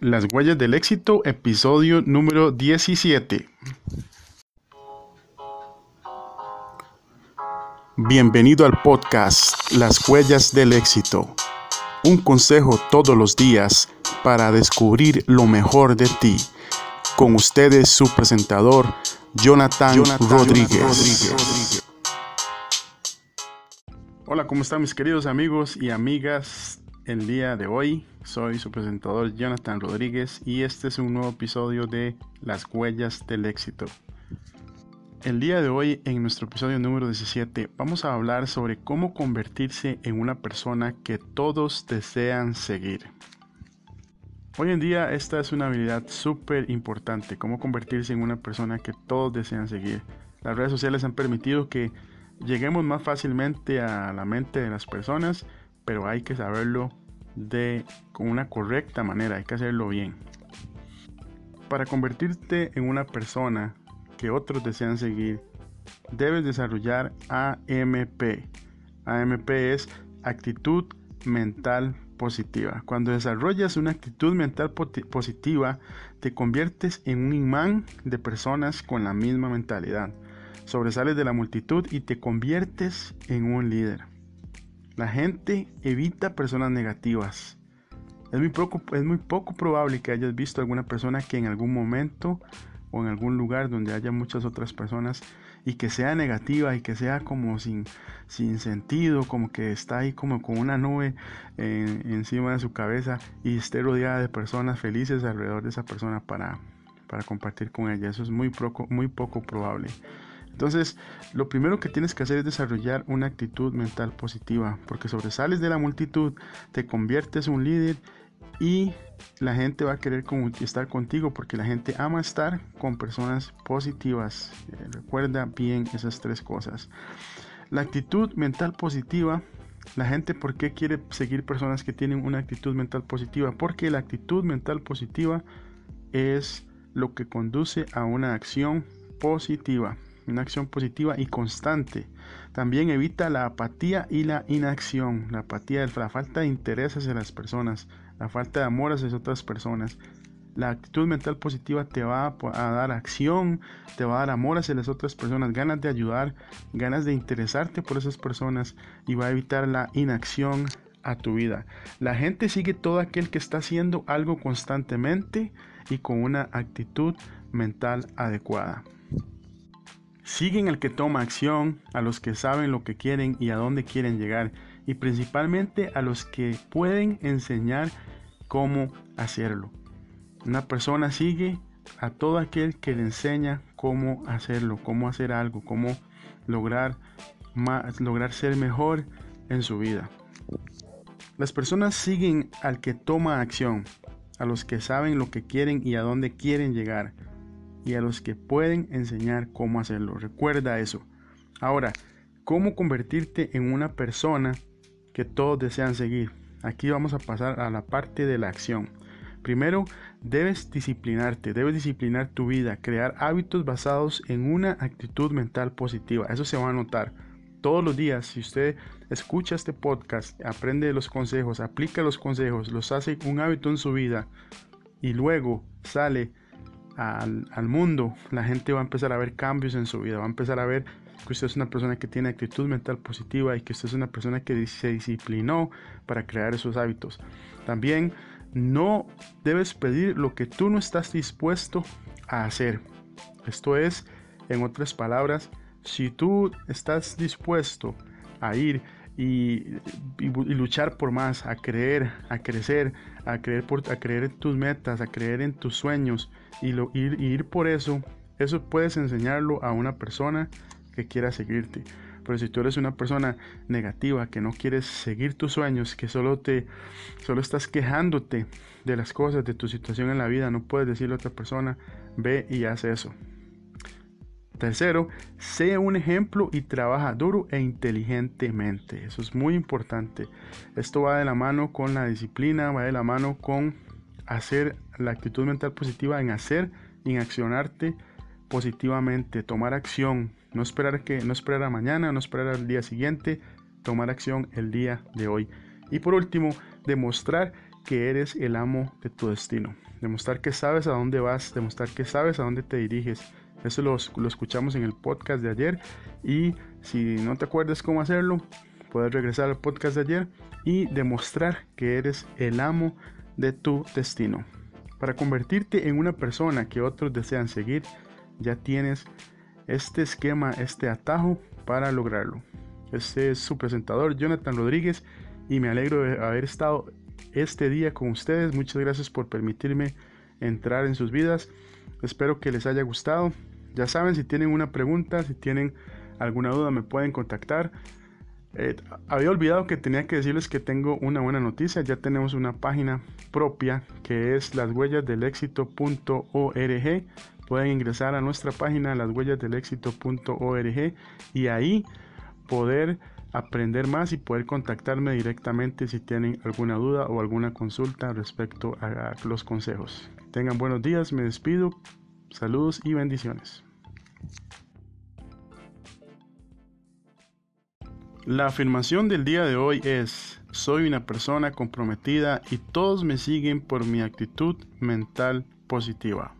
Las huellas del éxito, episodio número 17. Bienvenido al podcast Las huellas del éxito. Un consejo todos los días para descubrir lo mejor de ti. Con ustedes su presentador, Jonathan, Rodríguez. Hola, ¿cómo están mis queridos amigos y amigas? El día de hoy soy su presentador Jonathan Rodríguez y este es un nuevo episodio de Las huellas del éxito. El día de hoy, en nuestro episodio número 17, vamos a hablar sobre cómo convertirse en una persona que todos desean seguir. Hoy en día esta es una habilidad súper importante, cómo convertirse en una persona que todos desean seguir. Las redes sociales han permitido que lleguemos más fácilmente a la mente de las personas, pero hay que saberlo de con una correcta manera, hay que hacerlo bien. Para convertirte en una persona que otros desean seguir, debes desarrollar AMP. AMP es actitud mental positiva. Cuando desarrollas una actitud mental positiva, te conviertes en un imán de personas con la misma mentalidad. Sobresales de la multitud y te conviertes en un líder. La gente evita personas negativas. Es muy, poco, es muy poco probable que hayas visto alguna persona que en algún momento o en algún lugar donde haya muchas otras personas y que sea negativa y que sea como sin, sin sentido, como que está ahí como con una nube encima de su cabeza y esté rodeada de personas felices alrededor de esa persona para, para compartir con ella. Eso es muy poco, muy poco probable. Entonces, lo primero que tienes que hacer es desarrollar una actitud mental positiva, porque sobresales de la multitud, te conviertes en un líder y la gente va a querer estar contigo porque la gente ama estar con personas positivas. Eh, recuerda bien esas tres cosas. La actitud mental positiva la gente, ¿por qué quiere seguir personas que tienen una actitud mental positiva? Porque la actitud mental positiva es lo que conduce a una acción positiva una acción positiva y constante. También evita la apatía y la inacción. La apatía la falta de interés hacia las personas, la falta de amor hacia otras personas. La actitud mental positiva te va a dar acción, te va a dar amor hacia las otras personas, ganas de ayudar, ganas de interesarte por esas personas y va a evitar la inacción a tu vida. La gente sigue todo aquel que está haciendo algo constantemente y con una actitud mental adecuada. Siguen al que toma acción, a los que saben lo que quieren y a dónde quieren llegar, y principalmente a los que pueden enseñar cómo hacerlo. Una persona sigue a todo aquel que le enseña cómo hacerlo, cómo hacer algo, cómo lograr, más, lograr ser mejor en su vida. Las personas siguen al que toma acción, a los que saben lo que quieren y a dónde quieren llegar y a los que pueden enseñar cómo hacerlo. Recuerda eso. Ahora, ¿cómo convertirte en una persona que todos desean seguir? Aquí vamos a pasar a la parte de la acción. Primero, debes disciplinarte, debes disciplinar tu vida, crear hábitos basados en una actitud mental positiva. Eso se va a notar todos los días. Si usted escucha este podcast, aprende los consejos, aplica los consejos, los hace un hábito en su vida y luego sale al, mundo, la gente va a empezar a ver cambios en su vida, va a empezar a ver que usted es una persona que tiene actitud mental positiva y que usted es una persona que se disciplinó para crear esos hábitos. También no debes pedir lo que tú no estás dispuesto a hacer. Esto es, en otras palabras, si tú estás dispuesto a ir y, luchar por más, a creer, a crecer, a creer, por, a creer en tus metas, a creer en tus sueños y, lo, ir, por eso, eso puedes enseñarlo a una persona que quiera seguirte. Pero si tú eres una persona negativa, que no quieres seguir tus sueños, que solo te solo estás quejándote de las cosas, de tu situación en la vida, no puedes decirle a otra persona, ve y haz eso. Tercero, sea un ejemplo y trabaja duro e inteligentemente. Eso es muy importante. Esto va de la mano con la disciplina, va de la mano con hacer la actitud mental positiva en hacer en accionarte positivamente, tomar acción, no esperar que no esperar a mañana, no esperar al día siguiente, tomar acción el día de hoy. Y por último, demostrar que eres el amo de tu destino. Demostrar que sabes a dónde vas, demostrar que sabes a dónde te diriges. Eso lo, escuchamos en el podcast de ayer y si no te acuerdas cómo hacerlo, puedes regresar al podcast de ayer y demostrar que eres el amo de tu destino. Para convertirte en una persona que otros desean seguir, ya tienes este esquema, este atajo para lograrlo. Este es su presentador, Jonathan Rodríguez, y me alegro de haber estado este día con ustedes. Muchas gracias por permitirme entrar en sus vidas. Espero que les haya gustado. Ya saben, si tienen una pregunta, si tienen alguna duda, me pueden contactar. Eh, había olvidado que tenía que decirles que tengo una buena noticia. Ya tenemos una página propia que es lashuellasdelexito.org. Pueden ingresar a nuestra página lashuellasdelexito.org y ahí poder aprender más y poder contactarme directamente si tienen alguna duda o alguna consulta respecto a los consejos. Tengan buenos días, me despido, saludos y bendiciones. La afirmación del día de hoy es, soy una persona comprometida y todos me siguen por mi actitud mental positiva.